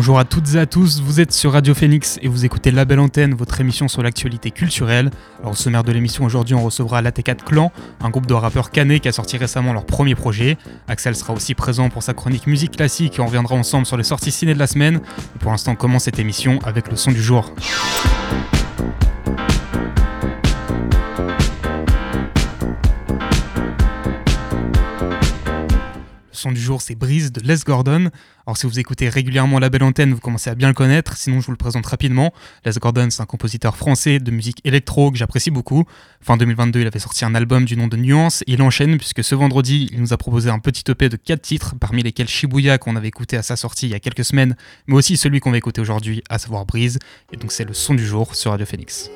Bonjour à toutes et à tous, vous êtes sur Radio Phoenix et vous écoutez La Belle Antenne, votre émission sur l'actualité culturelle. Alors au sommaire de l'émission aujourd'hui on recevra l'AT4 Clan, un groupe de rappeurs canés qui a sorti récemment leur premier projet. Axel sera aussi présent pour sa chronique musique classique et on reviendra ensemble sur les sorties ciné de la semaine. pour l'instant on commence cette émission avec le son du jour. Son du jour, c'est Brise de Les Gordon. Alors, si vous écoutez régulièrement la belle antenne, vous commencez à bien le connaître. Sinon, je vous le présente rapidement. Les Gordon, c'est un compositeur français de musique électro que j'apprécie beaucoup. Fin 2022, il avait sorti un album du nom de Nuance. il enchaîne puisque ce vendredi, il nous a proposé un petit EP de 4 titres, parmi lesquels Shibuya qu'on avait écouté à sa sortie il y a quelques semaines, mais aussi celui qu'on va écouter aujourd'hui, à savoir Brise. Et donc, c'est le son du jour sur Radio Phoenix.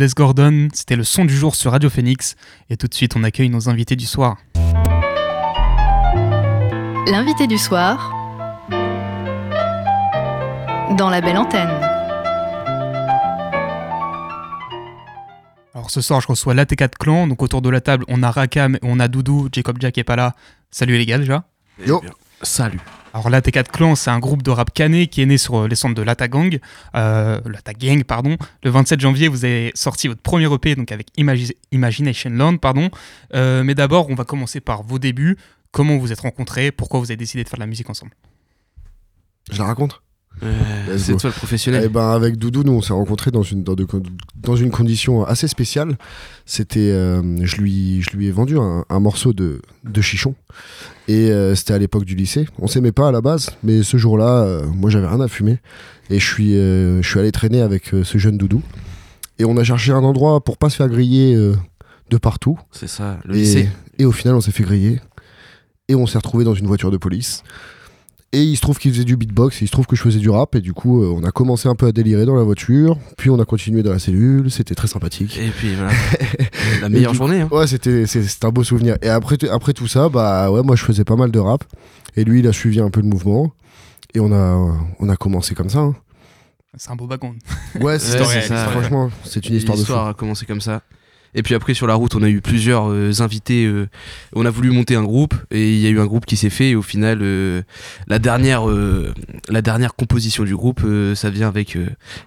Les Gordon, c'était le son du jour sur Radio Phoenix, et tout de suite on accueille nos invités du soir. L'invité du soir dans la belle antenne. Alors ce soir je reçois l'AT4 Clan, donc autour de la table on a Rakam et on a Doudou, Jacob Jack est pas là. Salut les gars déjà. Yo. Salut. Alors l'AT4 Clan, c'est un groupe de rap canet qui est né sur euh, les centres de l'Atagang, euh, Gang, pardon. Le 27 janvier, vous avez sorti votre premier EP donc avec Imagination Land, pardon. Euh, mais d'abord, on va commencer par vos débuts. Comment vous êtes rencontrés? Pourquoi vous avez décidé de faire de la musique ensemble? Je la raconte? C'est toi le professionnel. Eh ben, avec Doudou, nous on s'est rencontrés dans une, dans, une condition assez spéciale. C'était, euh, je, lui, je lui ai vendu un, morceau de, de chichon. Et euh, c'était à l'époque du lycée. On s'aimait pas à la base, mais ce jour-là, euh, moi j'avais rien à fumer. Et je suis, je suis allé traîner avec ce jeune Doudou. Et on a cherché un endroit pour pas se faire griller de partout. C'est ça, le lycée. Et au final, on s'est fait griller. Et on s'est retrouvé dans une voiture de police. Et il se trouve qu'il faisait du beatbox, et il se trouve que je faisais du rap, et du coup, euh, on a commencé un peu à délirer dans la voiture, puis on a continué dans la cellule, c'était très sympathique. Et puis voilà, la meilleure journée. Hein. Ouais, c'était un beau souvenir. Et après, après tout ça, bah ouais, moi je faisais pas mal de rap, et lui il a suivi un peu le mouvement, et on a, on a commencé comme ça. Hein. C'est un beau background. Ouais, c'est ça. Franchement, c'est une histoire de L'histoire a commencé comme ça. Et puis après sur la route, on a eu plusieurs euh, invités. Euh, on a voulu monter un groupe et il y a eu un groupe qui s'est fait. Et au final, euh, la dernière, la dernière composition du groupe, ça vient avec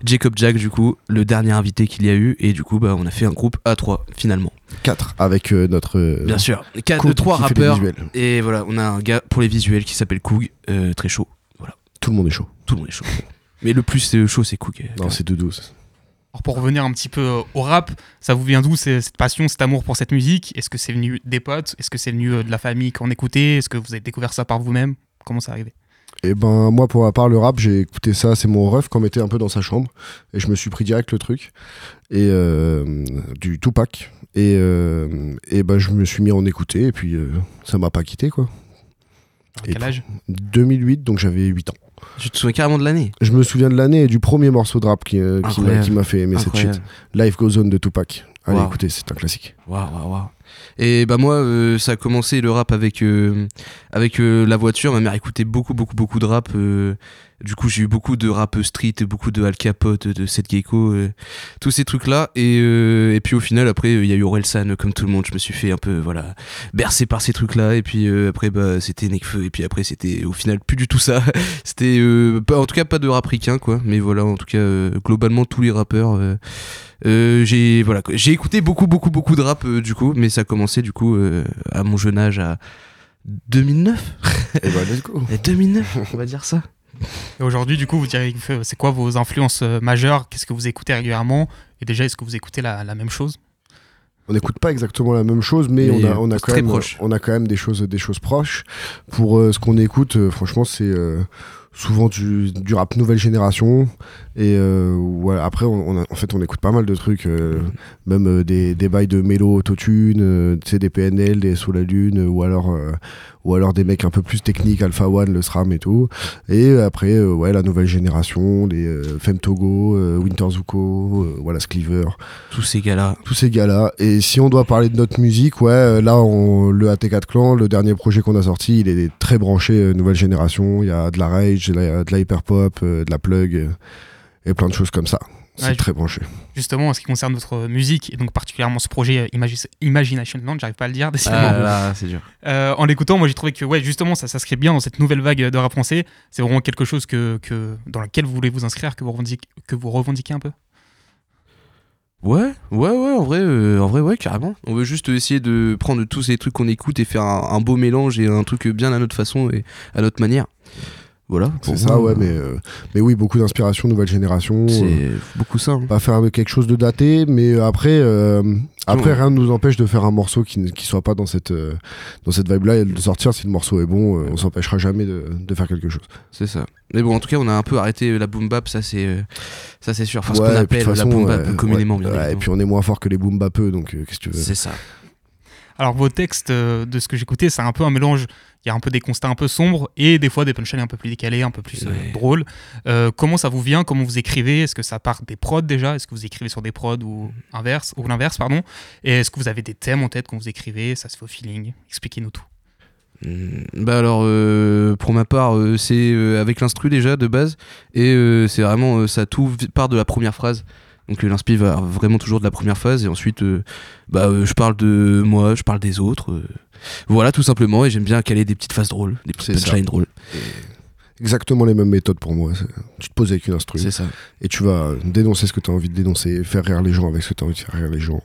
Jacob Jack du coup, le dernier invité qu'il y a eu. Et du coup, bah, on a fait un groupe à 3 finalement. 4 avec notre. Bien sûr, 4 de 3 rappeurs. Et voilà, on a un gars pour les visuels qui s'appelle Koug, très chaud. Voilà. Tout le monde est chaud. Tout le monde est chaud. Mais le plus chaud, c'est Koug. Non, c'est de 12. Alors pour revenir un petit peu euh, au rap, ça vous vient d'où cette passion, cet amour pour cette musique? Est-ce que c'est venu des potes? Est-ce que c'est venu euh, de la famille qu'on écoutait? Est-ce que vous avez découvert ça par vous-même? Comment ça arrivé? Eh ben moi pour ma part le rap j'ai écouté ça, c'est mon ref quand on était un peu dans sa chambre et je me suis pris direct le truc et euh, du Tupac et, et ben je me suis mis à en écouter et puis ça m'a pas quitté quoi. À quel âge? 2008 donc j'avais 8 ans. Je te souviens carrément de l'année? Je me souviens de l'année et du premier morceau de rap qui, euh, qui m'a fait aimer cette shit. Life Goes On de Tupac. Allez, écoutez, c'est un classique. Waouh, waouh, waouh. Et bah moi, euh, ça a commencé le rap avec, euh, avec la voiture. Ma mère écoutait beaucoup, beaucoup, beaucoup de rap. Du coup, j'ai eu beaucoup de rap street, beaucoup de Al Capote, de Seth Gecko, euh, tous ces trucs-là. Et, euh, et, puis au final, après, il y a eu Orelsan, comme tout le monde. Je me suis fait un peu, voilà, bercé par ces trucs-là. Et puis euh, après, bah, c'était Nekfeu. Et puis après, c'était au final plus du tout ça. c'était, en tout cas, pas de rap ricain, quoi. Mais voilà, en tout cas, globalement, tous les rappeurs. J'ai voilà, j'ai écouté beaucoup, beaucoup, beaucoup de rap, du coup. Mais ça a commencé, du coup, à mon jeune âge, à 2009. Et bah, let's go. 2009, on va dire ça. Et aujourd'hui, du coup, vous direz, c'est quoi vos influences euh, majeures? Qu'est-ce que vous écoutez régulièrement? Et déjà, est-ce que vous écoutez la, même chose? On n'écoute pas exactement la même chose, mais, on, a, on, a quand même, on a quand même des choses, des choses proches. Pour euh, ce qu'on écoute, euh, franchement, c'est souvent du, rap nouvelle génération. Et euh, après on, en fait on écoute pas mal de trucs euh, même euh, des, des bails de mélo autotune des PNL des sous la lune ou alors ou alors des mecs un peu plus techniques Alpha One le SRAM et tout. Et après ouais la nouvelle génération les Femme Togo Winter Zuko voilà Scleaver tous ces gars là tous ces gars là et si on doit parler de notre musique ouais là on, le AT4 Clan le dernier projet qu'on a sorti il est très branché nouvelle génération. Il y a de la rage de la hyper pop de la plug et plein de choses comme ça. C'est très branché. Justement, en ce qui concerne votre musique, et donc particulièrement ce projet Imagination Land, j'arrive pas à le dire, décidément. Ah c'est dur. Euh, en l'écoutant, moi j'ai trouvé que ouais, justement, ça s'inscrit bien dans cette nouvelle vague de rap français. C'est vraiment quelque chose que, que, dans laquelle vous voulez vous inscrire, que vous revendiquez, que vous revendiquez un peu? Ouais, ouais, ouais, en vrai, euh, en vrai, ouais, carrément. On veut juste essayer de prendre tous ces trucs qu'on écoute et faire un, beau mélange et un truc bien à notre façon et à notre manière. Voilà. C'est ça, ouais, mais, euh, mais oui, beaucoup d'inspiration, nouvelle génération. C'est euh, beaucoup ça. Hein. Pas faire quelque chose de daté, mais après, euh, après rien ne nous empêche de faire un morceau qui ne soit pas dans cette, dans cette vibe-là et de sortir. Si le morceau est bon, on s'empêchera jamais de, de, faire quelque chose. C'est ça. Mais bon, en tout cas, on a un peu arrêté la boom bap, ça c'est ça c'est sûr. Enfin, ce qu'on appelle la boom bap communément, bien Et puis on est moins fort que les boom bapeux, donc qu'est-ce que tu veux. C'est ça. Alors vos textes, de ce que j'écoutais, c'est un peu un mélange. Il y a un peu des constats un peu sombres et des fois des punchlines un peu plus décalés, un peu plus euh, drôles. Euh, comment ça vous vient? Comment vous écrivez? Est-ce que ça part des prods déjà? Est-ce que vous écrivez sur des prods ou inverse ou l'inverse pardon? Et est-ce que vous avez des thèmes en tête quand vous écrivez? Ça se fait au feeling Expliquez-nous tout. Hmm, bah alors euh, pour ma part c'est avec l'instru déjà de base. Et c'est vraiment ça tout part de la première phrase Donc l'inspi va vraiment toujours de la première phase et ensuite bah, je parle de moi, je parle des autres. voilà tout simplement et j'aime bien caler des petites phases drôles, des petites punchlines drôles. Exactement les mêmes méthodes pour moi. Tu te poses avec une instru ça. et tu vas dénoncer ce que tu as envie de dénoncer, faire rire les gens avec ce que tu as envie de faire rire les gens,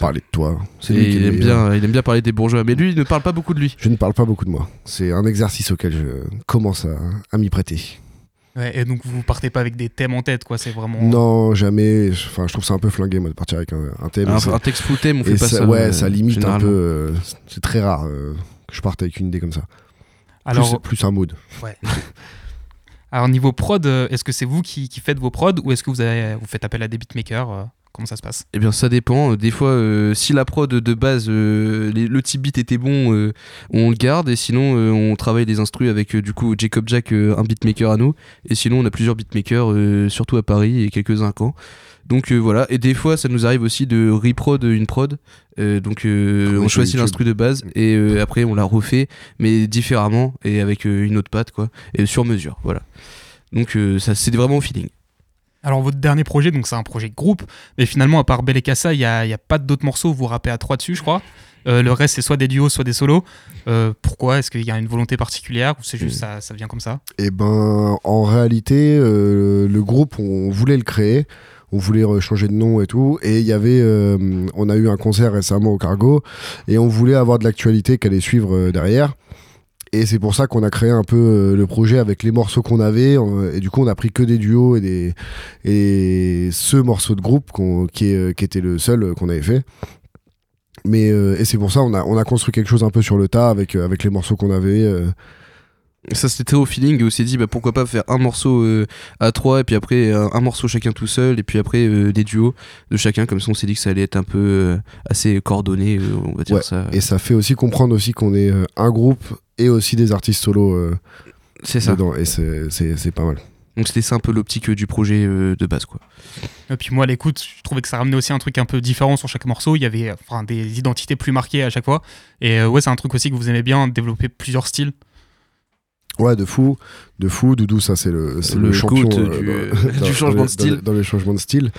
parler de toi. C'est il, aime bien, il aime bien parler des bourgeois, mais lui, il ne parle pas beaucoup de lui. Je ne parle pas beaucoup de moi. C'est un exercice auquel je commence à, m'y prêter. Ouais, et donc vous partez pas avec des thèmes en tête, quoi, c'est vraiment. Non, jamais. Enfin, je trouve ça un peu flingué, moi, de partir avec un, thème. Un, texte full thème, on fait pas ça. Ouais, ça limite un peu. Euh, c'est très rare euh, que je parte avec une idée comme ça. Alors, plus, plus un mood. Ouais. Alors niveau prod, euh, est-ce que c'est vous qui, faites vos prods ou est-ce que vous, avez, vous faites appel à des beatmakers euh, Comment ça se passe Eh bien, ça dépend. Des fois, euh, si la prod de base, le type beat était bon, on le garde. Et sinon, on travaille des instrus avec du coup Jacob Jack, un beatmaker à nous. Et sinon, on a plusieurs beatmakers, surtout à Paris et quelques-uns à Caen. Donc voilà. Et des fois, ça nous arrive aussi de reprod une prod. donc on choisit l'instru de base et après on la refait, mais différemment et avec une autre patte quoi, et sur mesure. Voilà. Donc euh, ça c'est vraiment au feeling. Alors votre dernier projet, donc c'est un projet de groupe, mais finalement à part Belle et Cassa, il n'y a, y a, pas d'autres morceaux, vous rappez à trois dessus je crois. Euh, le reste c'est soit des duos, soit des solos. Euh, pourquoi? Est-ce qu'il y a une volonté particulière ou c'est juste ça, ça vient comme ça? Eh ben en réalité le groupe on voulait le créer on voulait changer de nom et tout. Et il y avait, on a eu un concert récemment au Cargo et on voulait avoir de l'actualité qu'elle allait suivre derrière. Et c'est pour ça qu'on a créé un peu euh, le projet avec les morceaux qu'on avait. et du coup, on a pris que des duos et, des, et ce morceau de groupe qui, est, qui était le seul qu'on avait fait. Mais, euh, et c'est pour ça on a, on a construit quelque chose un peu sur le tas avec, euh, avec les morceaux qu'on avait. Ça c'était au feeling et on s'est dit bah, pourquoi pas faire un morceau à trois et puis après un, morceau chacun tout seul et puis après des duos de chacun comme ça on s'est dit que ça allait être un peu assez coordonné on va dire ça. Et ça fait aussi comprendre aussi qu'on est un groupe et aussi des artistes solo. Euh, c'est ça. et c'est pas mal. Donc c'était ça un peu l'optique euh, du projet euh, de base quoi. Et puis moi à l'écoute, je trouvais que ça ramenait aussi un truc un peu différent sur chaque morceau. Il y avait enfin, des identités plus marquées à chaque fois. Et ouais, c'est un truc aussi que vous aimez bien, développer plusieurs styles. Ouais, de fou, de fou. Doudou, ça c'est le, le, champion du, changement de style. Dans, les changements de style.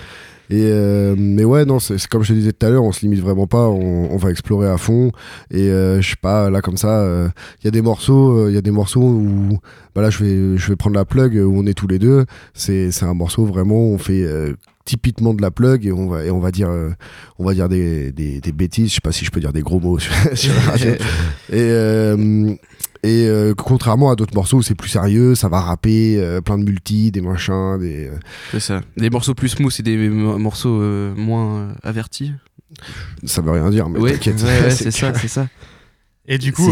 Et euh, mais ouais, non, c'est comme je te disais tout à l'heure, on se limite vraiment pas, on, va explorer à fond. Et euh, je sais pas, là comme ça, il euh, y a des morceaux, il y a des morceaux où, bah là, je vais, je vais prendre la plug où on est tous les deux. C'est, c'est un morceau vraiment, on fait typiquement de la plug et on va et on va dire on va dire des, des, des, bêtises je sais pas si je peux dire des gros mots sur, et et euh, contrairement à d'autres morceaux, c'est plus sérieux, ça va rapper, euh, plein de multi, des machins, des. Euh, c'est ça. Des morceaux plus smooth et des morceaux moins avertis. Ça veut rien dire, mais t'inquiète. c'est ça, c'est ça. Et du coup,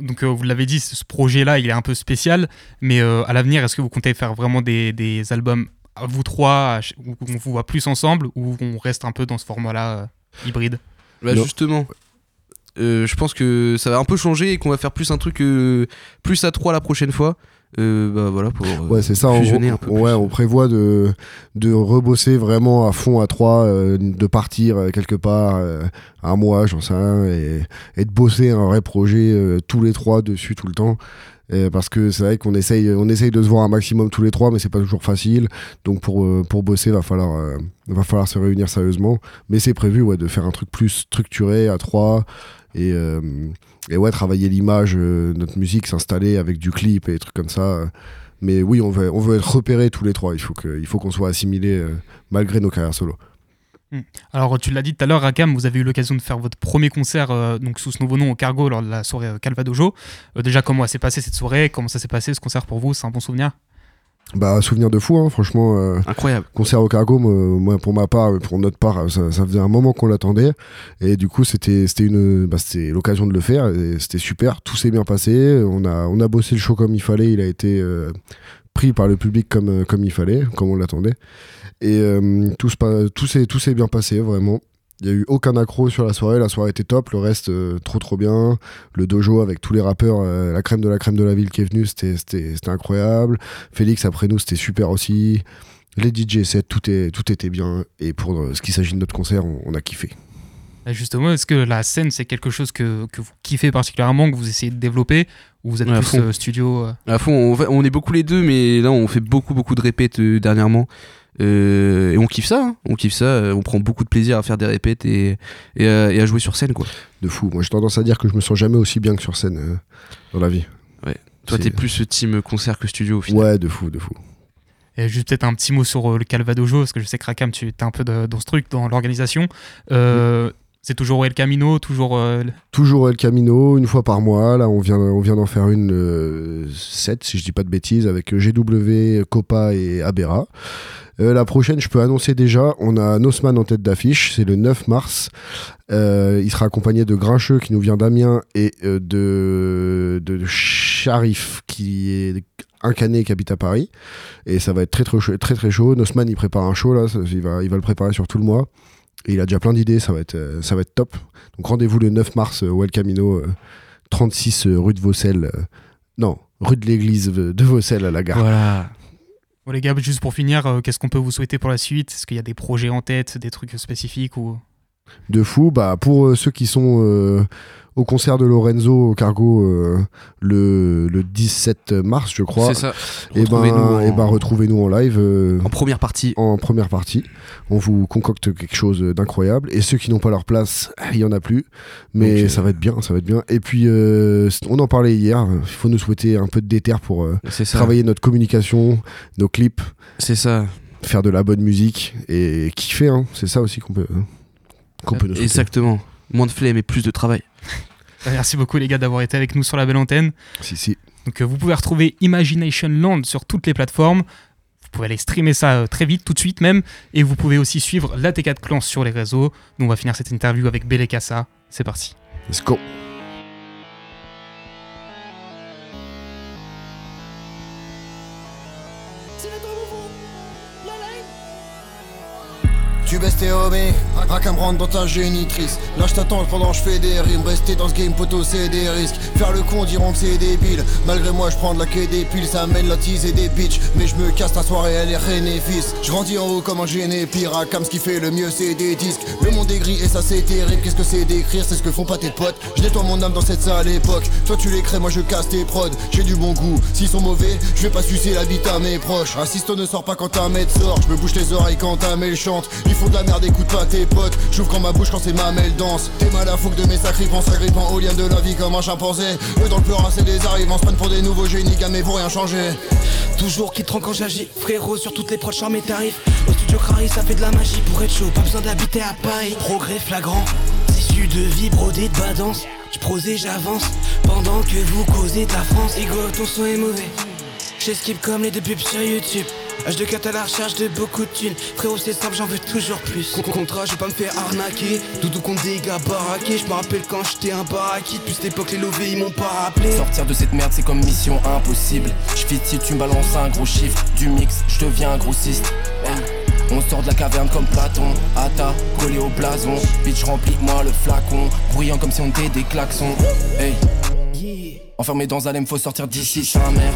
donc vous l'avez dit, ce projet-là, il est un peu spécial, mais à l'avenir, est-ce que vous comptez faire vraiment des, des albums à vous trois, où on vous voit plus ensemble, ou on reste un peu dans ce format-là hybride? Bah Justement, euh, je pense que ça va un peu changer et qu'on va faire plus un truc euh, plus à 3 la prochaine fois. Euh, bah voilà pour ouais c'est ça on, un peu ouais on prévoit de de rebosser vraiment à fond à 3 de partir quelque part un mois j'en sais rien et, et, de bosser un vrai projet tous les trois dessus tout le temps parce que c'est vrai qu'on essaye, on essaye de se voir un maximum tous les trois, mais c'est pas toujours facile. Donc pour, pour bosser, va falloir, va falloir se réunir sérieusement. Mais c'est prévu ouais, de faire un truc plus structuré à trois, et, euh, et ouais, travailler l'image, euh, notre musique, s'installer avec du clip et des trucs comme ça. mais oui, on veut, on veut être repérés tous les trois. Il faut qu'on soit assimilés euh, malgré nos carrières solo. Hmm. Alors, tu l'as dit tout à l'heure, Rakam, vous avez eu l'occasion de faire votre premier concert donc sous ce nouveau nom au Cargo lors de la soirée Calvadojo. déjà, comment s'est passée cette soirée? Comment ça s'est passé ce concert pour vous? C'est un bon souvenir? Bah, souvenir de fou, hein, franchement. Euh, Incroyable. Concert au cargo, moi, pour ma part, pour notre part, ça, faisait un moment qu'on l'attendait. Et du coup, c'était une, bah, l'occasion de le faire. Et c'était super. Tout s'est bien passé. On a, on a bossé le show comme il fallait. Il a été euh, pris par le public comme, comme il fallait, comme on l'attendait. Et euh, tout s'est bien passé, vraiment. Il n'y a eu aucun accro sur la soirée, la soirée était top, le reste euh, trop trop bien. Le dojo avec tous les rappeurs, euh, la crème de la crème de la ville qui est venue, c'était incroyable. Félix après nous, c'était super aussi. Les DJ sets, tout, est, tout était bien. Et pour euh, ce qui s'agit de notre concert, on, a kiffé. Justement, est-ce que la scène, c'est quelque chose que, que, vous kiffez particulièrement, que vous essayez de développer Ou vous êtes plus studio À fond, on, on, est beaucoup les deux, mais là, on fait beaucoup, beaucoup de répètes dernièrement. Et on kiffe ça, hein. on kiffe ça, on prend beaucoup de plaisir à faire des répètes et, et, à jouer sur scène quoi. De fou, moi j'ai tendance à dire que je me sens jamais aussi bien que sur scène dans la vie. Ouais. Toi t'es plus team concert que studio au final. Ouais, de fou, de fou. Et juste peut-être un petit mot sur le Calvadojo, parce que je sais que Rakam, tu es un peu dans ce truc, dans l'organisation. Euh, c'est toujours El Camino, toujours. Euh, toujours El Camino, une fois par mois. Là, on vient, on vient d'en faire une euh, 7, si je dis pas de bêtises, avec GW, Copa et Abera. Euh, la prochaine, je peux annoncer déjà, on a Nosman en tête d'affiche, c'est le 9 mars. il sera accompagné de Grincheux qui nous vient d'Amiens et de, de Sharif qui est un canet qui habite à Paris. Et ça va être très très. Très, très chaud. Nosman, il prépare un show là, il, va, il va le préparer sur tout le mois il a déjà plein d'idées, ça, va être, euh, ça va être top. Donc rendez-vous le 9 mars au El Camino, 36 rue de Vaucelles. Euh, non, rue de l'église de Vaucelles à la gare. Voilà. Bon les gars, juste pour finir, euh, qu'est-ce qu'on peut vous souhaiter pour la suite? Est-ce qu'il y a des projets en tête, des trucs spécifiques ou? De fou. Bah, pour ceux qui sont au concert de Lorenzo au Cargo euh, le, le, 17 mars, je crois. C'est ça. Et ben, en... et ben retrouvez-nous en live. Euh, en première partie. En première partie. On vous concocte quelque chose d'incroyable. Et ceux qui n'ont pas leur place, il y en a plus. Mais ça va être bien, ça va être bien. Et puis, euh, on en parlait hier. Il faut nous souhaiter un peu de déter pour travailler notre communication, nos clips. C'est ça. Faire de la bonne musique et kiffer. Hein. C'est ça aussi qu'on peut, qu'on peut nous souhaiter. Exactement. Moins de flemme et plus de travail. Merci beaucoup les gars d'avoir été avec nous sur la belle antenne. Si, si. Donc euh, vous pouvez retrouver Imagination Land sur toutes les plateformes. Vous pouvez aller streamer ça euh, très vite, tout de suite même. Et vous pouvez aussi suivre la T4 Clan sur les réseaux. Nous on va finir cette interview avec Belekassa. C'est parti. Let's go. Tu baisses tes me rendre dans ta génitrice. Là je t'attends pendant je fais des rimes. Rester dans ce game poteau c'est des risques. Faire le con diront que c'est débile. Malgré moi je prends de la quai des piles, ça mène la tease et des bitches. Mais je me casse ta soirée, elle est bénéfice. Je grandis en haut comme un génie pire. Comme ce qui fait le mieux c'est des disques. Le monde est gris et ça c'est terrible. Qu'est-ce que c'est d'écrire, c'est ce que font pas tes potes. Je nettoie mon âme dans cette sale époque. Toi tu les crées, moi je casse tes prods. J'ai du bon goût, s'ils sont mauvais, je vais pas sucer la bite à mes proches. Assiste ne sort pas quand ta mère sort. Je me bouge les oreilles quand ta mail chante font de la merde, écoute pas tes potes. J'ouvre quand ma bouche quand c'est ma mêle danse. T'es mal à fougue de mes sacrifices, s'agrippant au lien de la vie comme un chimpanzé. Eux dans le pleurin, c'est des arrivants, se pour des nouveaux génies, gamés pour rien changer. Toujours qui tranque quand j'agis, frérot sur toutes les proches, mes tarifs. Au studio Crary, ça fait de la magie pour être chaud, pas besoin d'habiter à Paris. Progrès flagrant, tissu de vie brodé de badance. J'prose et j'avance, pendant que vous causez de la France. Ego, ton son est mauvais. J'esquive comme les deux pubs sur YouTube. H2 à la recherche de beaucoup de thunes. Frérot, c'est simple, j'en veux toujours plus. Contrat, je pas me faire arnaquer. Doudou contre des gars baraqués. Je me rappelle quand j'étais un baraquis. Depuis cette époque, les lovés ils m'ont pas rappelé. Sortir de cette merde, c'est comme mission impossible. Si tu me balances un gros chiffre. Du mix, je deviens un grossiste. On sort de la caverne comme Platon, Ata, collé au blason. Bitch, remplis-moi le flacon, bruyant comme si on était des klaxons. Hey, enfermé dans un faut sortir d'ici, sa mère.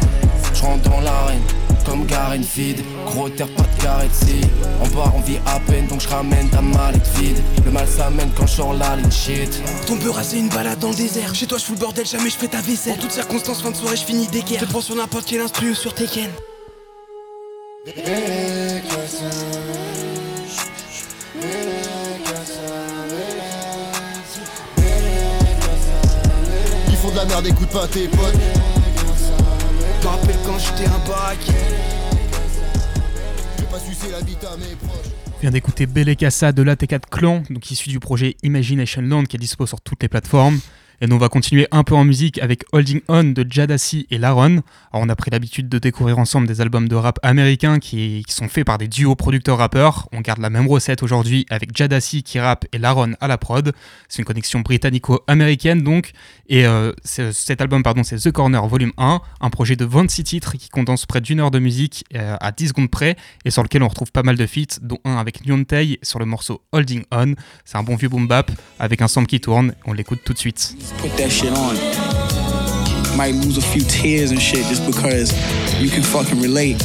J'rentre dans l'arène, comme Garen Feed. Gros terre, pas de carré En bas, on vit à peine, donc je ramène ta mallette vide. Le mal s'amène quand je sors la ligne shit. Ton beurre, c'est une balade dans le désert. Chez toi, je fous le bordel, jamais je fais ta vaisselle. En toutes circonstances, fin de soirée, je finis d'équerre. Je prends sur n'importe quel instru ou sur Tekken. Ils merde, écoute pas tes potes me rappelle quand j'étais un bac. J'ai pas sucé la bite à mes proches. Vient d'écouter Belle Casa de l'AT4 Clan, donc issu du projet Imagination Land qui est dispo sur toutes les plateformes. Et nous, on va continuer un peu en musique avec Holding On de Jadassi et Laron. On a pris l'habitude de découvrir ensemble des albums de rap américains qui, sont faits par des duos producteurs-rappeurs. On garde la même recette aujourd'hui avec Jadassi qui rappe et Laron à la prod. C'est une connexion britannico-américaine donc. Et euh, cet album, pardon, c'est The Corner Volume 1, un projet de 26 titres qui condense près d'une heure de musique euh, à 10 secondes près et sur lequel on retrouve pas mal de feats, dont un avec Tay sur le morceau Holding On. C'est un bon vieux boom bap avec un sample qui tourne. On l'écoute tout de suite. Put that shit on. Might lose a few tears and shit just because you can fucking relate.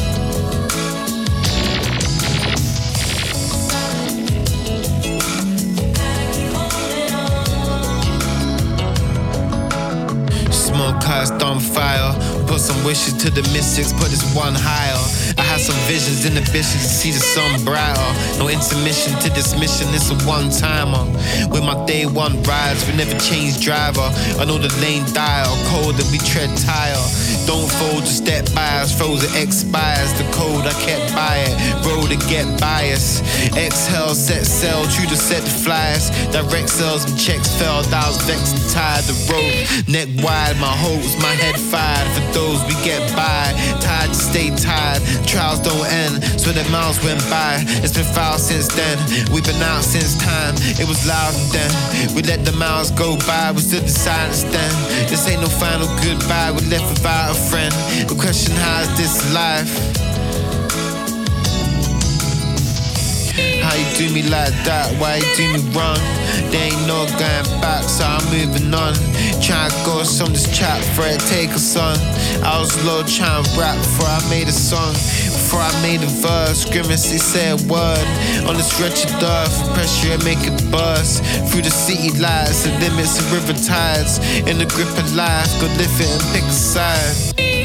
Smoke cars, on fire some wishes to the mystics, put this one higher. I had some visions and to see the sun brighter. No intermission to this mission, it's a one timer. With my day one rides, we never change driver. I know the lane dial, cold that we tread tire. Don't fold, just step by us, frozen expires. The code I kept by it, road to get bias. Exhale, set sail, true to set the flyers. Direct sales and checks fell, dials vexed and tired. The road, neck wide, my hopes, my head fired. For those we get by, tired to stay tired. Trials don't end, so the miles went by. It's been foul since then. We've been out since time. It was loud then we let the miles go by. We stood in silence then. This ain't no final goodbye. We left without a friend. The question: How is this life? How you do me like that? Why you do me wrong? There ain't no going back, so I'm moving on. Trying to go some this chat for it, take a song. I was low trying rap before I made a song. Before I made a verse, grimace, they say a word. On this wretched earth, pressure and make it bust. Through the city lights, the limits of river tides. In the grip of life, go live it and pick a side.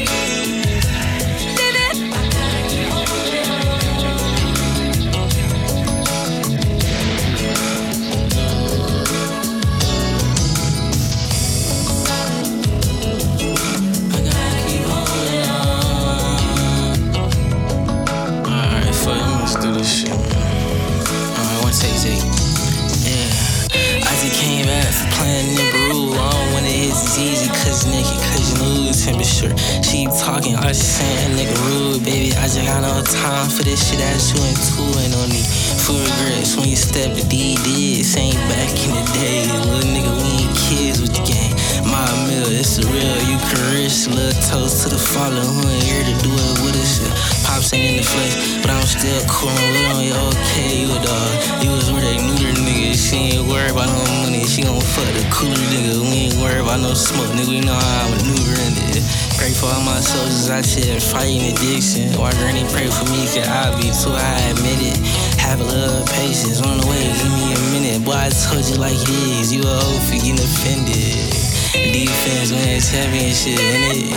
Time for this shit, that's you into and no need for regrets when you step to DD. Ain't back in the day, little nigga, we ain't kids with the game. My meal, it's real You Eucharist, little toast to the Father who ain't here to do it with us. Pops ain't in the flesh, but I'm still cool on you. Okay, you a dog. You was where they knew their nigga. She ain't worried about no money, she gon' fuck the cooler nigga. We ain't worried about no smoke, nigga. We know how I'm maneuvering it. Pray for all my soldiers out here fighting addiction. Why granny pray for me, cause I be too high, admit it. Have a little patience on the way, give me a minute. Boy, I told you like it is, you a hoe for getting offended. Defense when it's heavy and shit in it.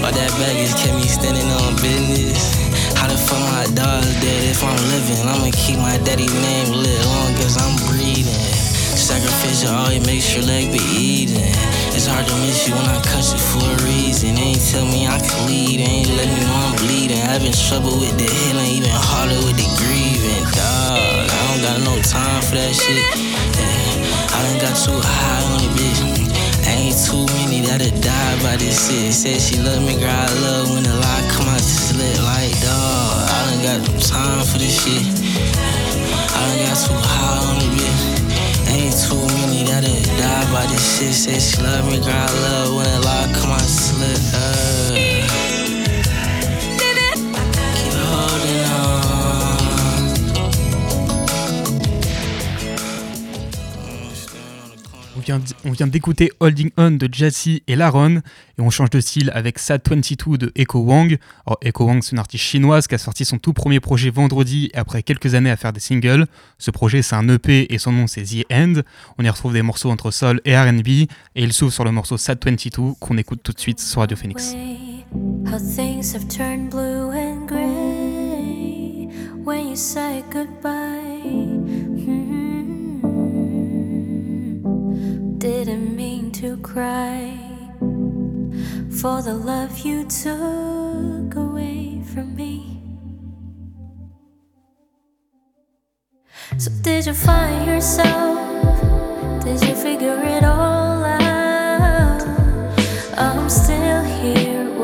All that baggage kept me standing on business. How the fuck my dog's dead if I'm living? I'ma keep my daddy's name lit long as I'm breathing. Sacrificial, always make sure leg be eating. It's hard to miss you when I cut you for a reason. Ain't tell me I can lead, ain't let me know I'm bleeding. Having trouble with the healing, even harder with the grieving. Dog, I don't got no time for that shit. Yeah, I done got too high on the bitch. Too many that'll die by this shit. Said she love me, girl, I love when the lie come out to slit like dog. I done got no time for this shit. I done got too high on the bitch. Ain't too many that'll die by this shit. Say she love me, girl, I love when it lock, come out on, slip. Uh. On vient d'écouter Holding On de Jassy et Laron et on change de style avec Sad 22 de Echo Wang. Alors, Echo Wang, c'est une artiste chinoise qui a sorti son tout premier projet vendredi après quelques années à faire des singles. Ce projet, c'est un EP et son nom, c'est The End. On y retrouve des morceaux entre soul et RB et il s'ouvre sur le morceau Sad 22 qu'on écoute tout de suite sur Radio Phoenix. When you say goodbye. Didn't mean to cry. for the love you took away from me. So, did you find yourself? Did you figure it all out? I'm still here.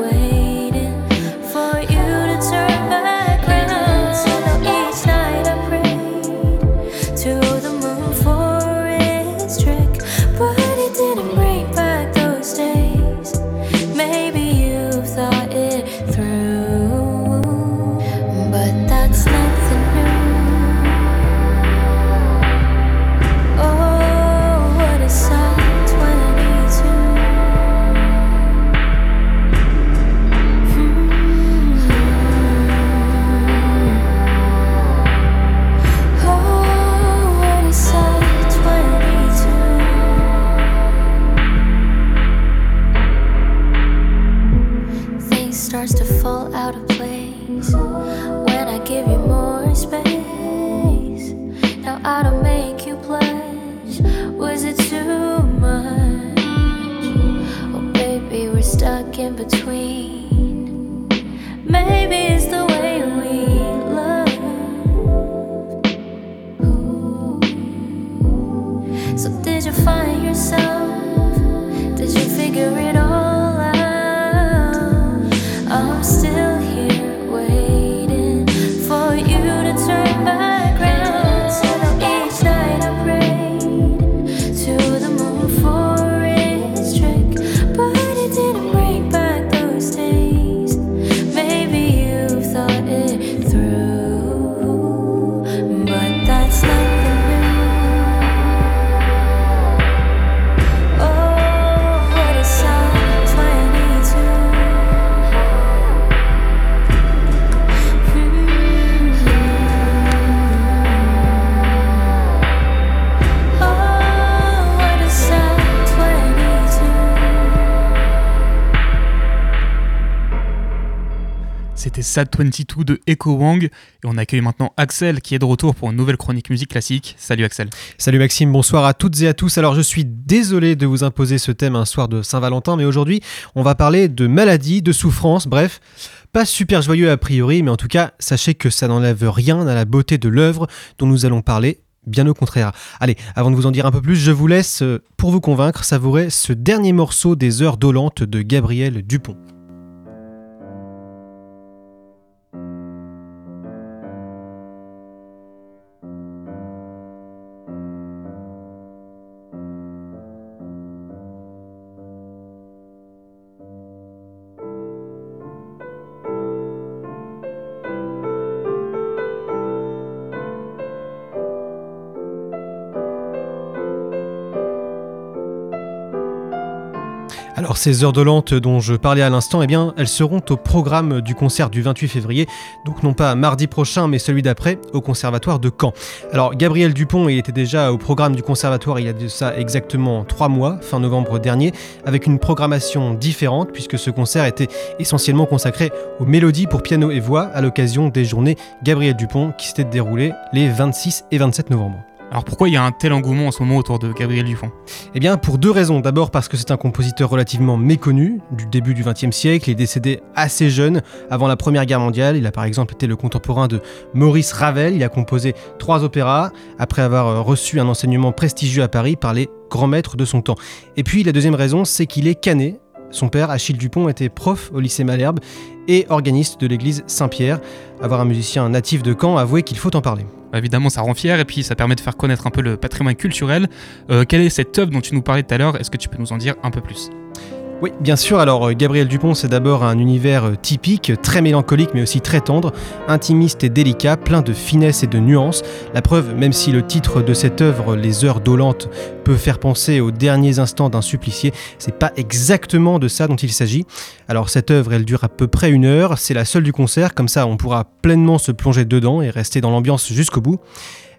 Sad 22 de Echo Wang. Et on accueille maintenant Axel qui est de retour pour une nouvelle chronique musique classique. Salut Axel. Salut Maxime, bonsoir à toutes et à tous. Alors je suis désolé de vous imposer ce thème un soir de Saint-Valentin, mais aujourd'hui on va parler de maladie, de souffrance, bref. Pas super joyeux a priori, mais en tout cas, sachez que ça n'enlève rien à la beauté de l'œuvre dont nous allons parler Bien au contraire. Allez, avant de vous en dire un peu plus, je vous laisse, euh, pour vous convaincre, savourer ce dernier morceau des heures dolentes de Gabriel Dupont. Alors ces heures de lente dont je parlais à l'instant, eh bien, elles seront au programme du concert du 28 février, donc non pas mardi prochain, mais celui d'après, au Conservatoire de Caen. Alors Gabriel Dupont, était déjà au programme du Conservatoire il y a de ça exactement trois mois, fin novembre dernier, avec une programmation différente, puisque ce concert était essentiellement consacré aux mélodies pour piano et voix à l'occasion des journées Gabriel Dupont qui s'étaient déroulées les 26 et 27 novembre. Alors pourquoi il y a un tel engouement en ce moment autour de Gabriel Dupont Eh bien pour deux raisons. D'abord parce que c'est un compositeur relativement méconnu du début du XXe siècle. Il décédé assez jeune, avant la Première Guerre mondiale. Il a par exemple été le contemporain de Maurice Ravel. Il a composé trois opéras après avoir euh, reçu un enseignement prestigieux à Paris par les grands maîtres de son temps. Et puis la deuxième raison, c'est qu'il est cané son père, Achille Dupont, était prof au lycée Malherbe et organiste de l'église Saint-Pierre. Avoir un musicien natif de Caen, avouez qu'il faut en parler. Bah, évidemment, ça rend fier et puis ça permet de faire connaître un peu le patrimoine culturel. Euh, quelle est cette œuvre dont tu nous parlais tout à l'heure? Est-ce que tu peux nous en dire un peu plus? Oui, bien sûr. Alors, euh, Gabriel Dupont, c'est d'abord un univers euh, typique, très mélancolique, mais aussi très tendre, intimiste et délicat, plein de finesse et de nuances. La preuve, même si le titre de cette œuvre, Les Heures Dolentes, peut faire penser aux derniers instants d'un supplicié, c'est pas exactement de ça dont il s'agit. Alors, cette œuvre, elle dure à peu près une heure. C'est la seule du concert, comme ça, on pourra pleinement se plonger dedans et rester dans l'ambiance jusqu'au bout.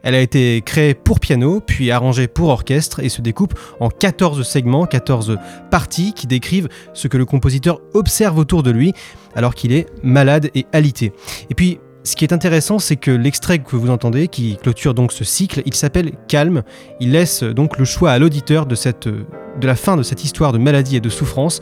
Elle a été créée pour piano, puis arrangée pour orchestre et se découpe en 14 segments, 14 parties qui décrivent ce que le compositeur observe autour de lui alors qu'il est malade et alité. Et puis, ce qui est intéressant, c'est que l'extrait que vous entendez, qui clôture donc ce cycle, il s'appelle Calme. Il laisse donc le choix à l'auditeur de, de la fin de cette histoire de maladie et de souffrance.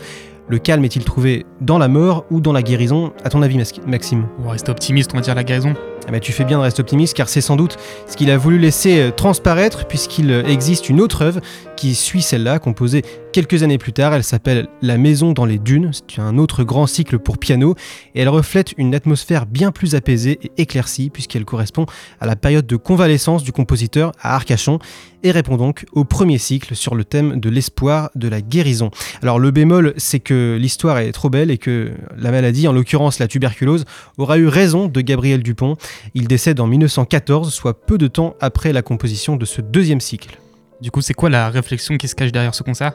Le calme est-il trouvé dans la mort ou dans la guérison? À ton avis, Maxime? On va rester optimiste, on va dire la guérison. Bah, tu fais bien de rester optimiste car c'est sans doute ce qu'il a voulu laisser euh, transparaître puisqu'il euh, existe une autre œuvre qui suit celle-là, composée quelques années plus tard. Elle s'appelle La Maison dans les Dunes. C'est un autre grand cycle pour piano et elle reflète une atmosphère bien plus apaisée et éclaircie puisqu'elle correspond à la période de convalescence du compositeur à Arcachon et répond donc au premier cycle sur le thème de l'espoir de la guérison. Alors le bémol, c'est que l'histoire est trop belle et que la maladie, en l'occurrence la tuberculose, aura eu raison de Gabriel Dupont il décède en 1914, soit peu de temps après la composition de ce deuxième cycle. Du coup, c'est quoi la réflexion qui se cache derrière ce concert?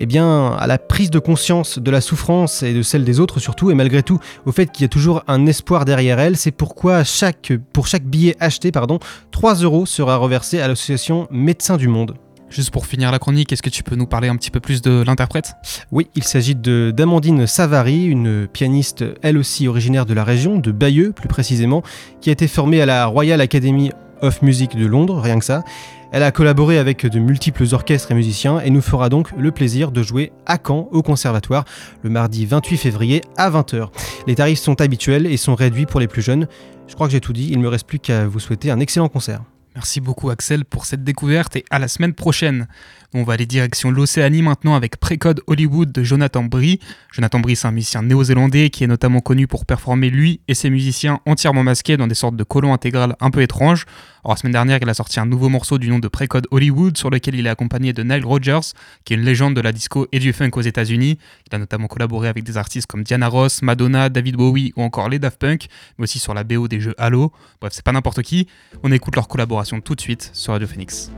Eh bien, à la prise de conscience de la souffrance et de celle des autres surtout, et malgré tout au fait qu'il y a toujours un espoir derrière elle, c'est pourquoi chaque, pour chaque billet acheté, pardon, 3 euros sera reversé à l'association Médecins du Monde. Juste pour finir la chronique, est-ce que tu peux nous parler un petit peu plus de l'interprète? Oui, il s'agit d'Amandine Savary, une pianiste elle aussi originaire de la région, de Bayeux plus précisément, qui a été formée à la Royal Academy of Music de Londres, rien que ça. Elle a collaboré avec de multiples orchestres et musiciens et nous fera donc le plaisir de jouer à Caen au conservatoire le mardi 28 février à 20h. Les tarifs sont habituels et sont réduits pour les plus jeunes. Je crois que j'ai tout dit, il ne me reste plus qu'à vous souhaiter un excellent concert. Merci beaucoup Axel pour cette découverte et à la semaine prochaine. On va aller direction l'Océanie maintenant avec Précode Hollywood de Jonathan Brie. Jonathan Brie, c'est un musicien néo-zélandais qui est notamment connu pour performer lui et ses musiciens entièrement masqués dans des sortes de colons intégrales un peu étranges. Alors, la semaine dernière, il a sorti un nouveau morceau du nom de Précode Hollywood sur lequel il est accompagné de Nile Rodgers, qui est une légende de la disco et du funk aux États-Unis. Il a notamment collaboré avec des artistes comme Diana Ross, Madonna, David Bowie ou encore les Daft Punk, mais aussi sur la BO des jeux Halo. Bref, c'est pas n'importe qui. On écoute leur collaboration tout de suite sur Radio Phoenix.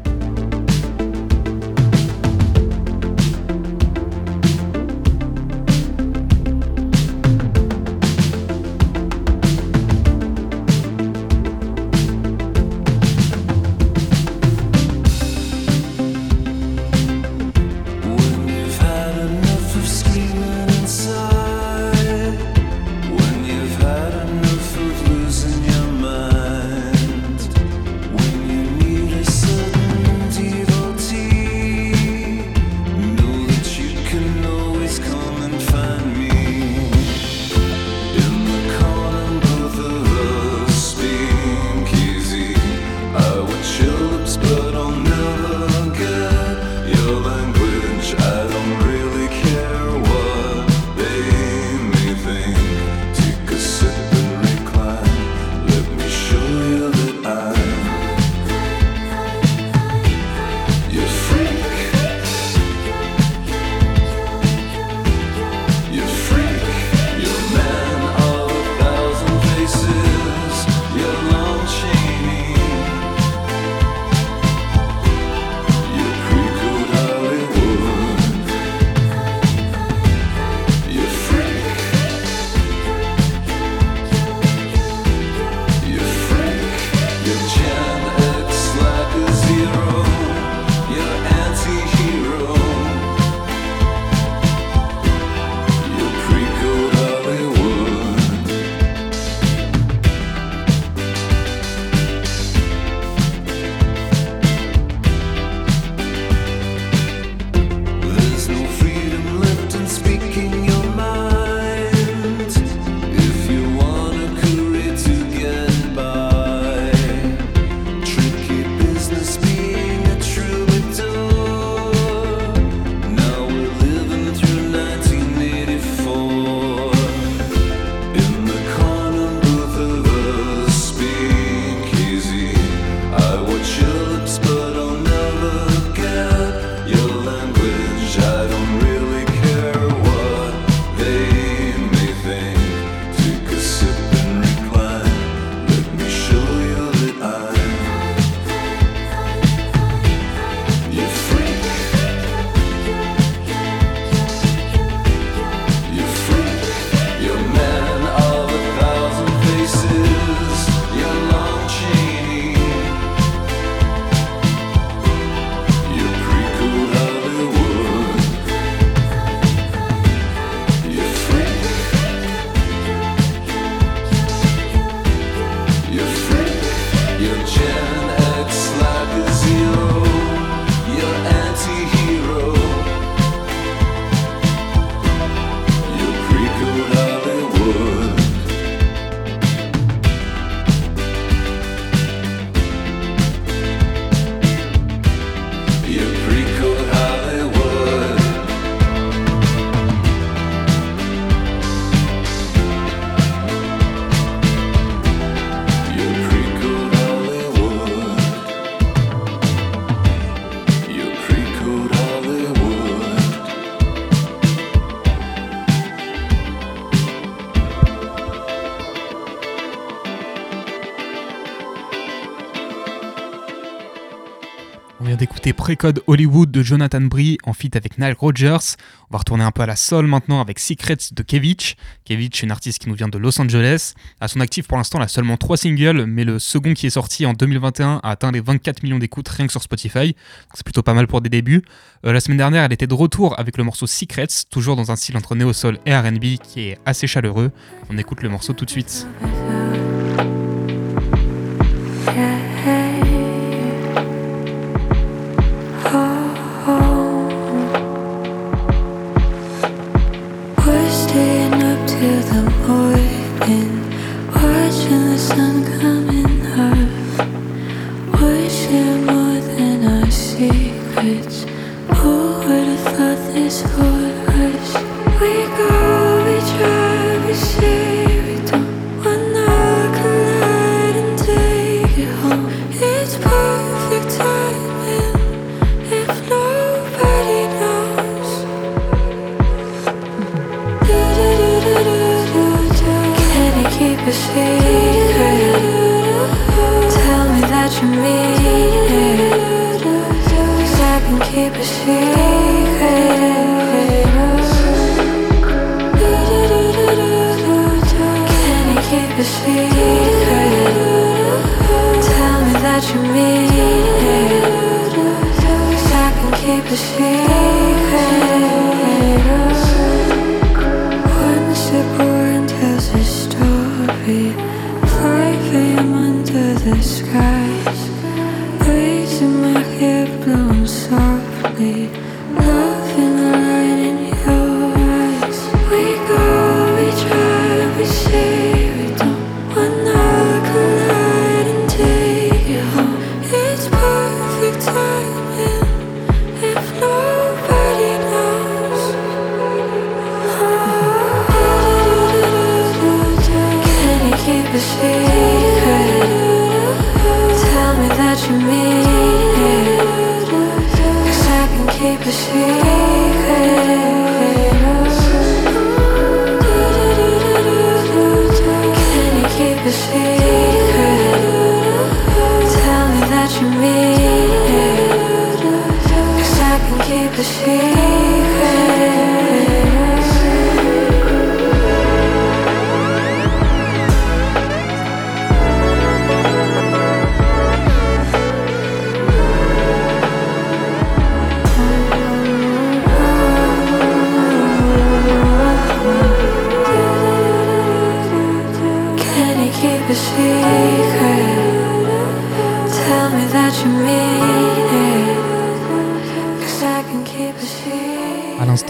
Précode Hollywood de Jonathan Brie en feat avec Nile Rodgers. On va retourner un peu à la soul maintenant avec Secrets de Kevich. Kevich une artiste qui nous vient de Los Angeles. À son actif pour l'instant, elle a seulement 3 singles, mais le second qui est sorti en 2021 a atteint les 24 millions d'écoutes rien que sur Spotify. C'est plutôt pas mal pour des débuts. Euh, la semaine dernière, elle était de retour avec le morceau Secrets, toujours dans un style entre néo-soul et RB qui est assez chaleureux. On écoute le morceau tout de suite.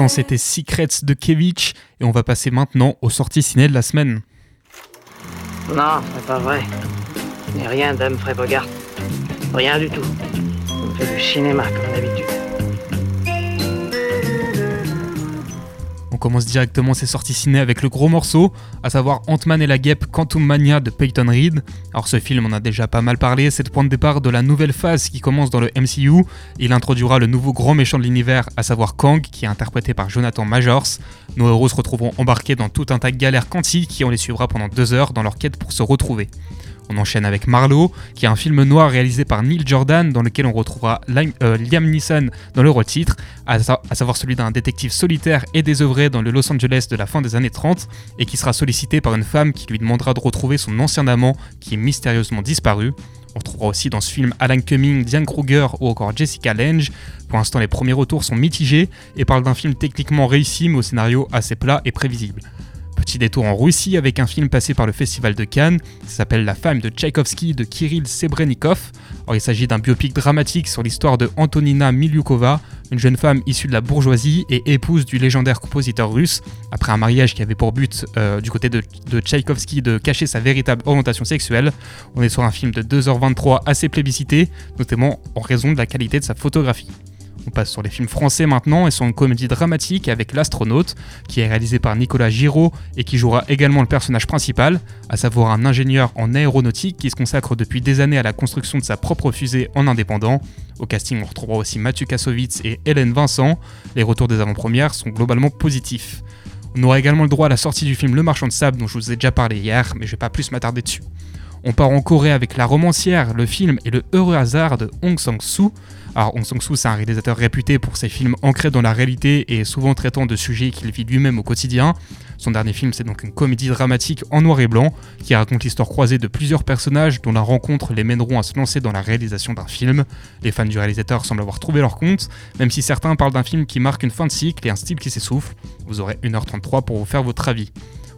C'était Secrets de Kevich et on va passer maintenant aux sorties ciné de la semaine. Non, c'est pas vrai. Mais rien d'Humphrey Bogart. Rien du tout. On fait du cinéma comme d'habitude. commence directement ses sorties ciné avec le gros morceau, à savoir Ant-Man et la guêpe Quantum Mania de Peyton Reed. Alors ce film, on a déjà pas mal parlé, c'est le point de départ de la nouvelle phase qui commence dans le MCU. Il introduira le nouveau grand méchant de l'univers, à savoir Kang, qui est interprété par Jonathan Majors. Nos héros se retrouveront embarqués dans tout un tas de galères quantiques qui on les suivra pendant deux heures dans leur quête pour se retrouver. On enchaîne avec Marlowe, qui est un film noir réalisé par Neil Jordan, dans lequel on retrouvera euh, Liam Neeson dans le rôle titre, à, savoir celui d'un détective solitaire et désœuvré dans le Los Angeles de la fin des années 30, et qui sera sollicité par une femme qui lui demandera de retrouver son ancien amant qui est mystérieusement disparu. On retrouvera aussi dans ce film Alan Cumming, Diane Kruger ou encore Jessica Lange. Pour l'instant, les premiers retours sont mitigés et parlent d'un film techniquement réussi mais au scénario assez plat et prévisible. Petit détour en Russie avec un film passé par le Festival de Cannes. Ça s'appelle La femme de Tchaïkovski de Kirill Sebrenikov. il s'agit d'un biopic dramatique sur l'histoire de Antonina Milyukova, une jeune femme issue de la bourgeoisie et épouse du légendaire compositeur russe, après un mariage qui avait pour but euh, du côté de, de Tchaïkovski de cacher sa véritable orientation sexuelle. On est sur un film de 2h23 assez plébiscité, notamment en raison de la qualité de sa photographie. On passe sur les films français maintenant et sur une comédie dramatique avec L'Astronaute, qui est réalisé par Nicolas Giraud et qui jouera également le personnage principal, à savoir un ingénieur en aéronautique qui se consacre depuis des années à la construction de sa propre fusée en indépendant. Au casting, on retrouvera aussi Mathieu Kassovitz et Hélène Vincent. Les retours des avant-premières sont globalement positifs. On aura également le droit à la sortie du film Le Marchand de Sable dont je vous ai déjà parlé hier, mais je vais pas plus m'attarder dessus. On part en Corée avec La Romancière, le film et le heureux hasard de Hong Sang-soo. Alors Hong Sang-soo, c'est un réalisateur réputé pour ses films ancrés dans la réalité et souvent traitant de sujets qu'il vit lui-même au quotidien. Son dernier film, c'est donc une comédie dramatique en noir et blanc qui raconte l'histoire croisée de plusieurs personnages dont la rencontre les mèneront à se lancer dans la réalisation d'un film. Les fans du réalisateur semblent avoir trouvé leur compte, même si certains parlent d'un film qui marque une fin de cycle et un style qui s'essouffle. Vous aurez 1h33 pour vous faire votre avis.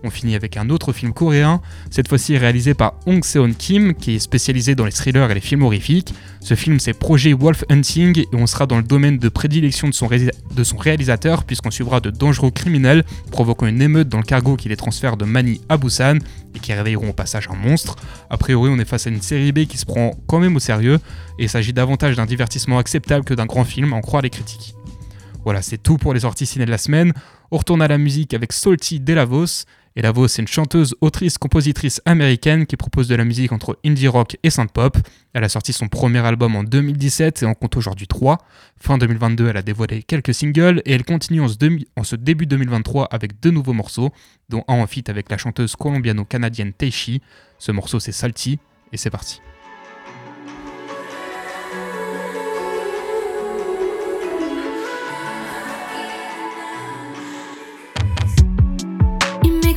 On finit avec un autre film coréen, cette fois-ci réalisé par Hong Seon Kim, qui est spécialisé dans les thrillers et les films horrifiques. Ce film, c'est Projet Wolf Hunting, et on sera dans le domaine de prédilection de son, réalisateur, puisqu'on suivra de dangereux criminels provoquant une émeute dans le cargo qui les transfère de Mani à Busan, et qui réveilleront au passage un monstre. A priori, on est face à une série B qui se prend quand même au sérieux, et il s'agit davantage d'un divertissement acceptable que d'un grand film, en croire les critiques. Voilà, c'est tout pour les sorties ciné de la semaine. On retourne à la musique avec Salty Delavos, et Lavos, c'est une chanteuse, autrice, compositrice américaine qui propose de la musique entre indie rock et synth pop. Elle a sorti son premier album en 2017 et en compte aujourd'hui 3. Fin 2022, elle a dévoilé quelques singles et elle continue en ce, début 2023 avec deux nouveaux morceaux, dont un en feat avec la chanteuse colombiano-canadienne Teishi. Ce morceau, c'est Salty et c'est parti.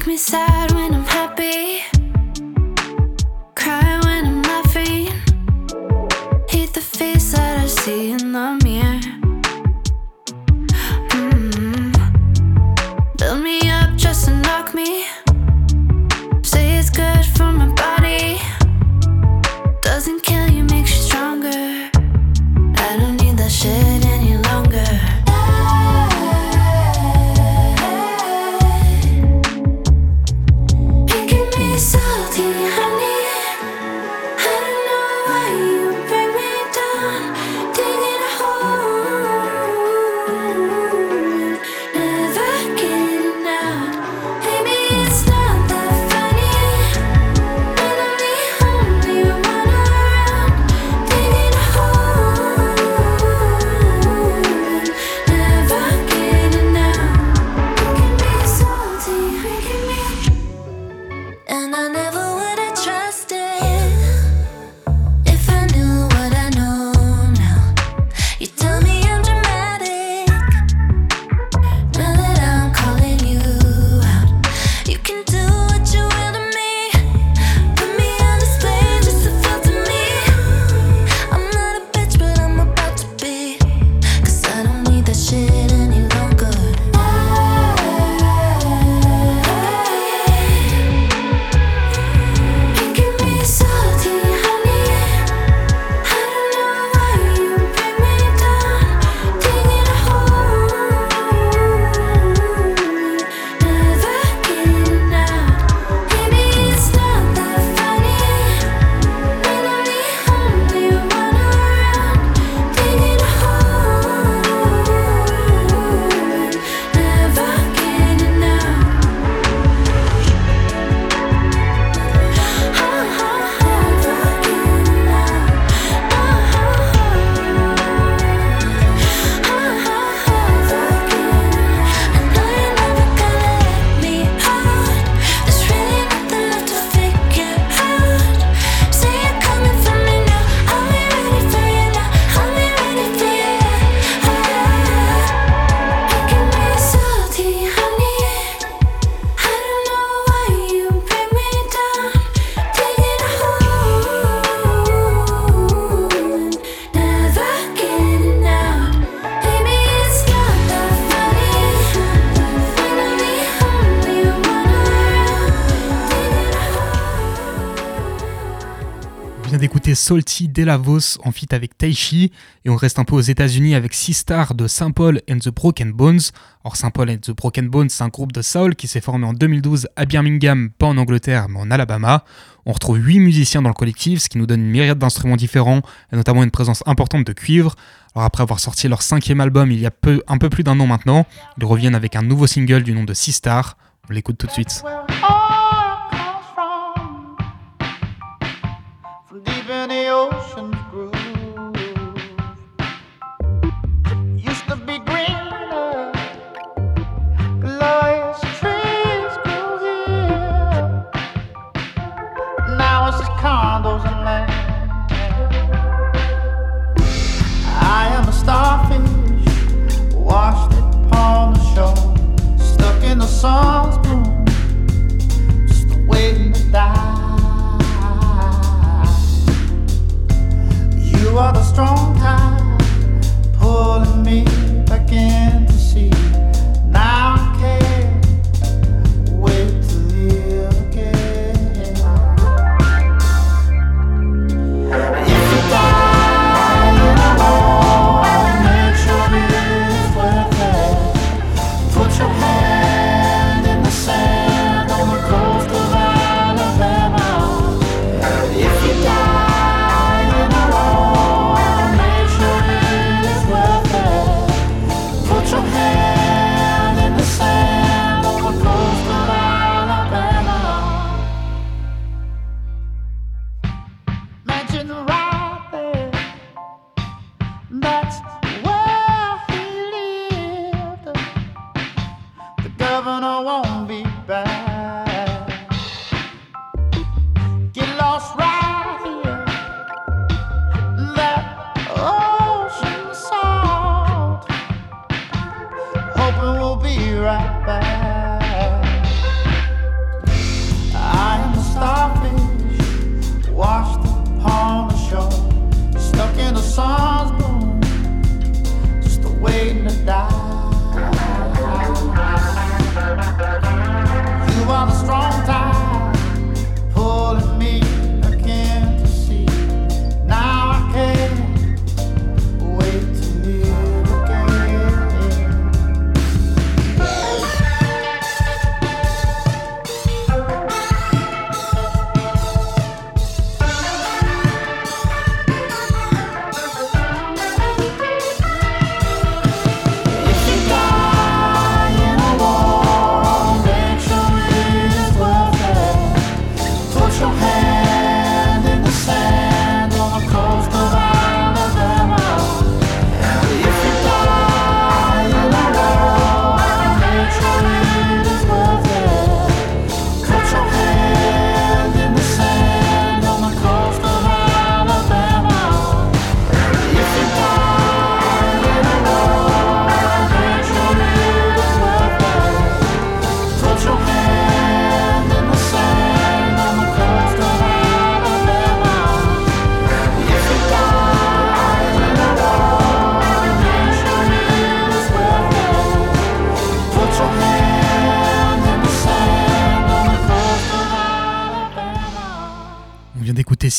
Me sad when I'm happy. Cry when I'm laughing. Hate the face that I see in the mirror. Mm-hmm. Build me up just to knock me. Salty Delavos en feat avec Taishi et on reste un peu aux États-Unis avec Sistar de Saint Paul and the Broken Bones. Or, Saint Paul and the Broken Bones, c'est un groupe de soul qui s'est formé en 2012 à Birmingham, pas en Angleterre mais en Alabama. On retrouve 8 musiciens dans le collectif, ce qui nous donne une myriade d'instruments différents et notamment une présence importante de cuivre. Alors, après avoir sorti leur cinquième album il y a un peu plus d'un an maintenant, ils reviennent avec un nouveau single du nom de Sistar. On l'écoute tout de suite. all sun's bloom, just waiting to die. You are the strong tide pulling me back into the sea.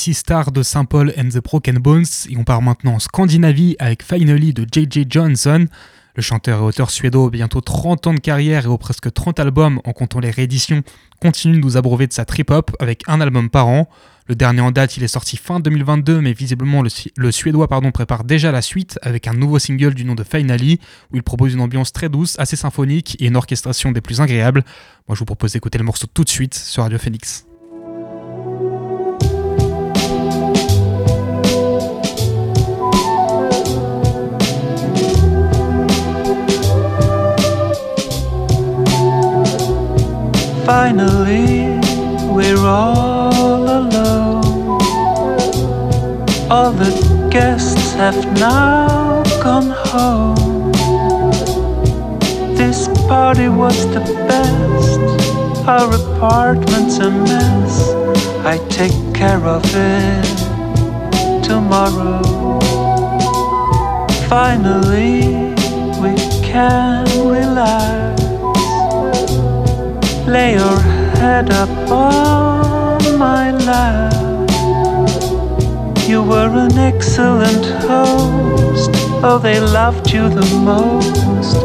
Six Stars de Saint Paul and the Broken Bones et on part maintenant en Scandinavie avec Finally de J.J. Johnson. Le chanteur et auteur suédois, bientôt 30 ans de carrière et aux presque 30 albums en comptant les rééditions, continue de nous abreuver de sa trip-hop avec un album par an. Le dernier en date, il est sorti fin 2022, mais visiblement le, Suédois pardon, prépare déjà la suite avec un nouveau single du nom de Finally, où il propose une ambiance très douce, assez symphonique et une orchestration des plus agréables. Moi je vous propose d'écouter le morceau tout de suite sur Radio Phoenix. Finally, we're all alone. All the guests have now gone home. This party was the best. Our apartment's a mess. I take care of it tomorrow. Finally, we can relax lay your head up on my lap. You were an excellent host, oh, they loved you the most.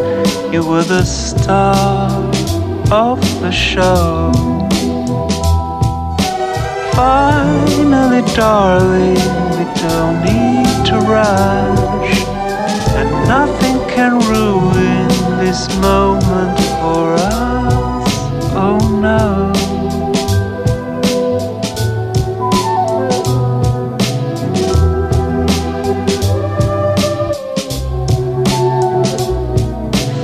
You were the star of the show. Finally, darling, we don't need to rush, and nothing can ruin this moment for us oh no.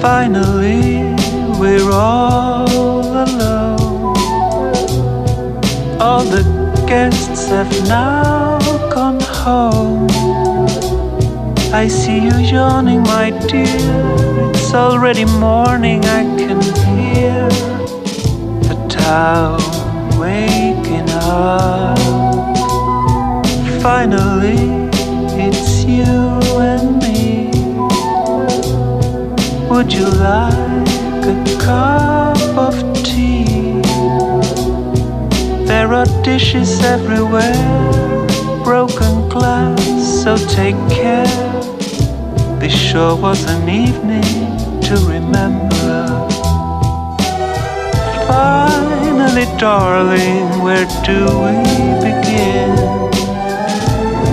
Finally, we're all alone. All the guests have now gone home. I see you yawning, my dear. It's already morning, I can town waking up. Finally, it's you and me. Would you like a cup of tea? There are dishes everywhere, broken glass, so take care. This sure was an evening to remember. Finally, darling, where do we begin?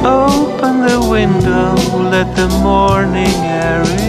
Open the window, let the morning air in.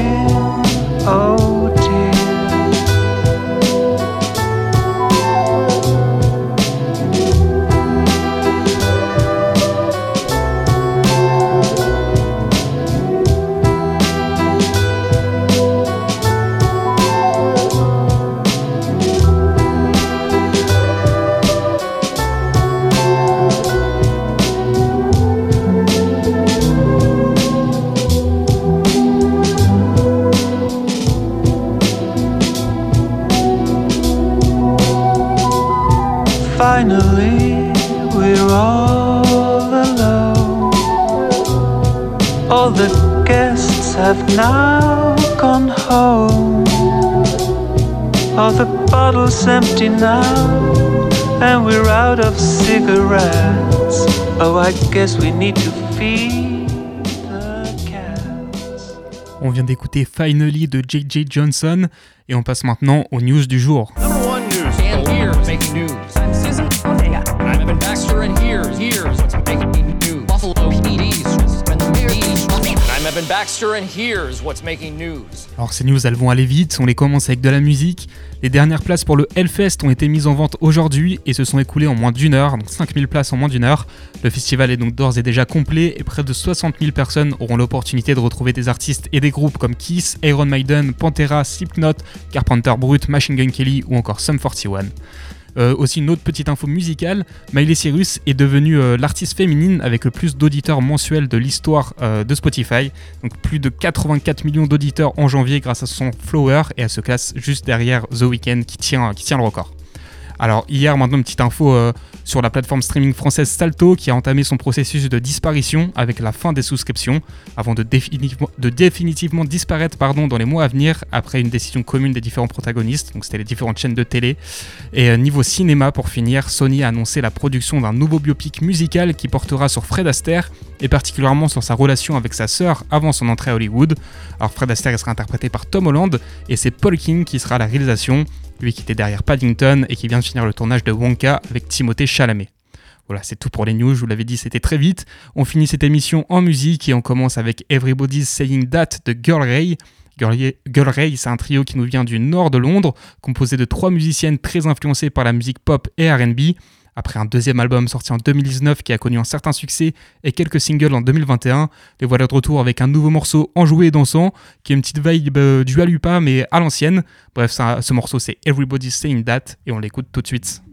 Guess we need to feed the cats. On vient d'écouter Finally de JJ Johnson et on passe maintenant aux news du jour. Number one news. And making news. I'm Evan Baxter, and here's here's what's making news. Alors ces news elles vont aller vite, on les commence avec de la musique. Les dernières places pour le Hellfest ont été mises en vente aujourd'hui et se sont écoulées en moins d'une heure, donc 5000 places en moins d'une heure. Le festival est donc d'ores et déjà complet et près de 60 000 personnes auront l'opportunité de retrouver des artistes et des groupes comme Kiss, Iron Maiden, Pantera, Slipknot, Carpenter Brut, Machine Gun Kelly ou encore Sum 41. Euh, aussi une autre petite info musicale, Miley Cyrus est devenue euh, l'artiste féminine avec le plus d'auditeurs mensuels de l'histoire euh, de Spotify. Donc plus de 84 millions d'auditeurs en janvier grâce à son Flower et elle se classe juste derrière The Weeknd qui tient, qui tient le record. Alors hier, maintenant, une petite info euh, sur la plateforme streaming française Salto qui a entamé son processus de disparition avec la fin des souscriptions avant de, définitivement, disparaître dans les mois à venir après une décision commune des différents protagonistes. Donc c'était les différentes chaînes de télé. Et euh, niveau cinéma, pour finir, Sony a annoncé la production d'un nouveau biopic musical qui portera sur Fred Astaire et particulièrement sur sa relation avec sa sœur avant son entrée à Hollywood. Alors Fred Astaire sera interprété par Tom Holland et c'est Paul King qui sera la réalisation lui qui était derrière Paddington et qui vient de finir le tournage de Wonka avec Timothée Chalamet. Voilà, c'est tout pour les news, je vous l'avais dit, c'était très vite. On finit cette émission en musique et on commence avec Everybody's Saying That de Girl Ray. Girl Ray, c'est un trio qui nous vient du nord de Londres, composé de trois musiciennes très influencées par la musique pop et RB. Après un deuxième album sorti en 2019 qui a connu un certain succès et quelques singles en 2021, les voilà de retour avec un nouveau morceau enjoué et dansant qui est une petite vibe euh, du Alupa mais à l'ancienne. Bref, ce morceau c'est Everybody's Saying That et on l'écoute tout de suite.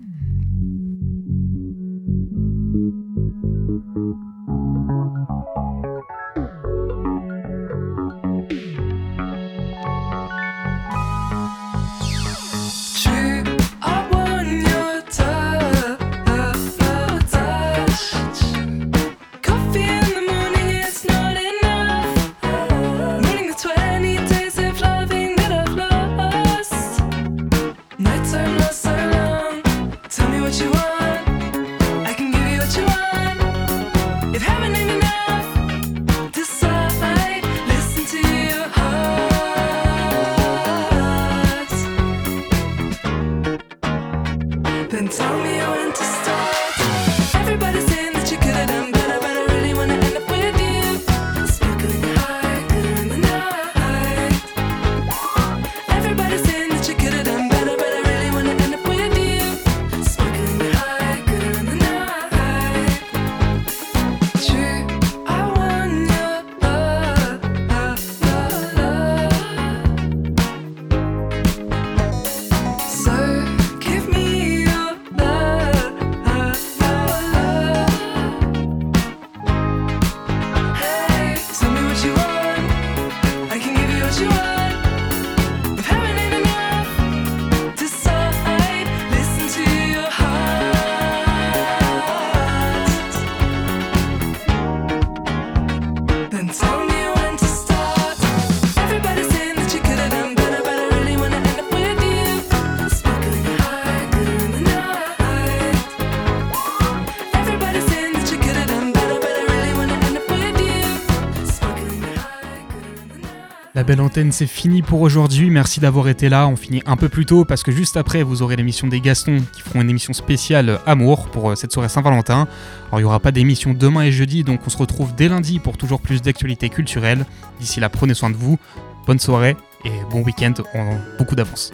Belle antenne, c'est fini pour aujourd'hui. Merci d'avoir été là. On finit un peu plus tôt parce que juste après, vous aurez l'émission des Gastons qui feront une émission spéciale Amour pour euh, cette soirée Saint-Valentin. Alors, il n'y aura pas d'émission demain et jeudi, donc on se retrouve dès lundi pour toujours plus d'actualités culturelles. D'ici là, prenez soin de vous. Bonne soirée et bon week-end en beaucoup d'avance.